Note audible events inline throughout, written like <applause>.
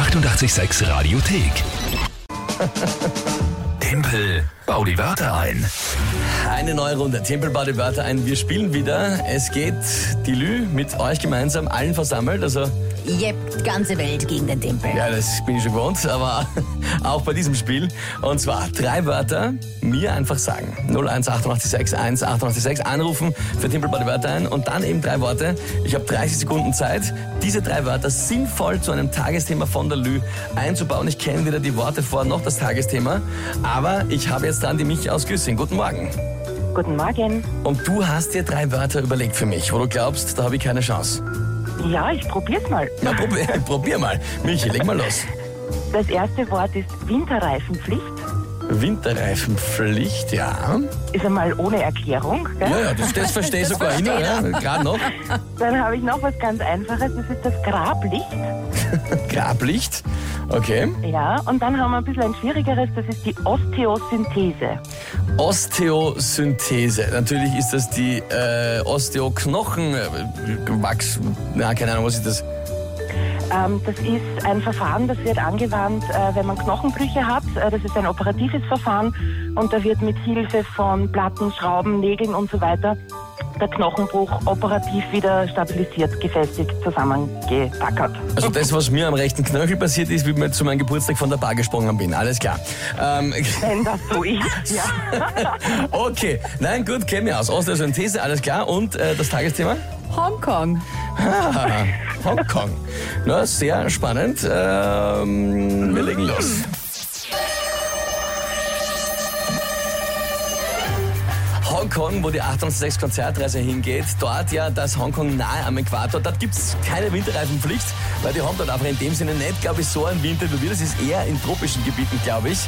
886 Radiothek. Tempel, bau die Wörter ein. Eine neue Runde. Tempel baut die Wörter ein. Wir spielen wieder. Es geht die Lü mit euch gemeinsam allen versammelt. Also Jep, die ganze Welt gegen den Tempel. Ja, das bin ich schon gewohnt, aber <laughs> auch bei diesem Spiel. Und zwar drei Wörter, mir einfach sagen. 01886 1886 anrufen für Tempel bei die Wörter ein und dann eben drei Worte. Ich habe 30 Sekunden Zeit, diese drei Wörter sinnvoll zu einem Tagesthema von der Lü einzubauen. Ich kenne weder die Worte vor noch das Tagesthema, aber ich habe jetzt dann die Michi aus Güssing. Guten Morgen. Guten Morgen. Und du hast dir drei Wörter überlegt für mich, wo du glaubst, da habe ich keine Chance. Ja, ich probier's mal. Na, probier, <laughs> probier mal. Michi, leg mal los. Das erste Wort ist Winterreifenpflicht. Winterreifenpflicht, ja. Ist einmal ohne Erklärung. Gell? Ja, ja, das, das verstehe ich <laughs> sogar immer, ja, gerade noch. Dann habe ich noch was ganz Einfaches, das ist das Grablicht. <laughs> Grablicht, okay. Ja, und dann haben wir ein bisschen ein schwierigeres, das ist die Osteosynthese. Osteosynthese, natürlich ist das die äh, Osteoknochen, äh, Wachs, na, keine Ahnung, was ist das? Ähm, das ist ein Verfahren, das wird angewandt, äh, wenn man Knochenbrüche hat. Äh, das ist ein operatives Verfahren und da wird mit Hilfe von Platten, Schrauben, Nägeln und so weiter der Knochenbruch operativ wieder stabilisiert, gefestigt, zusammengetackert. Also das, was mir am rechten Knöchel passiert ist, wie ich zu meinem Geburtstag von der Bar gesprungen bin, alles klar. Ähm, <laughs> Wenn das so ist, ja. <laughs> okay, nein, gut, kenne mich aus. Osteosynthese, alles klar. Und äh, das Tagesthema? Hongkong. Ah, Hongkong. Na, sehr spannend. Ähm, wir legen los. Hongkong, wo die 806 Konzertreise hingeht, dort ja das Hongkong nahe am Äquator, dort gibt es keine Winterreifenpflicht, weil die haben dort einfach in dem Sinne nicht, glaube ich, so einen Winter wie wir. Das ist eher in tropischen Gebieten, glaube ich.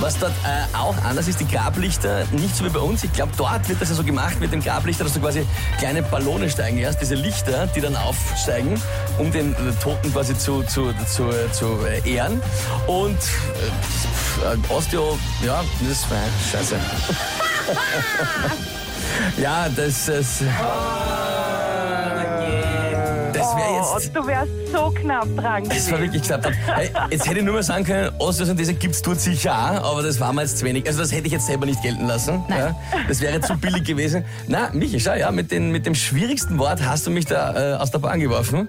Was dort äh, auch anders ist, die Grablichter, nicht so wie bei uns. Ich glaube, dort wird das ja so gemacht mit dem Grablichter, dass du quasi kleine Ballone steigen lässt, diese Lichter, die dann aufsteigen, um den äh, Toten quasi zu, zu, zu, zu äh, ehren. Und äh, Osteo, ja, das war scheiße. Ja, das, das, das wäre Oh, jetzt. du wärst so knapp dran Das war gewesen. wirklich knapp. Hey, jetzt hätte ich nur mal sagen können, Osteosynthese gibt's dort sicher auch, aber das war mir jetzt zu wenig. Also das hätte ich jetzt selber nicht gelten lassen. Ja, das wäre zu billig gewesen. Na, Michi, schau, ja, mit, den, mit dem schwierigsten Wort hast du mich da äh, aus der Bahn geworfen.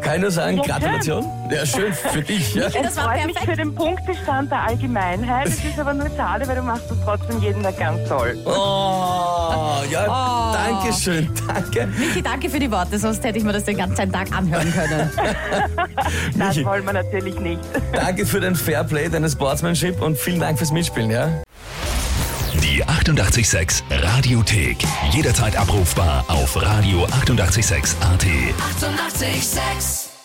Kann ich nur sagen, Ja, Gratulation. Ja, schön für dich. Ja. Es Das war freut mich perfekt. für den Punktestand der Allgemeinheit. Es ist aber nur schade, weil du machst das trotzdem jeden Tag ganz toll. Oh, ja, Oh. danke schön, danke. Michi, danke für die Worte, sonst hätte ich mir das den ganzen Tag anhören können. <laughs> Das Michi. wollen wir natürlich nicht. Danke für dein Fairplay, deine Sportsmanship und vielen Dank fürs Mitspielen, ja? Die 886 Radiothek. Jederzeit abrufbar auf radio886.at. 886! 886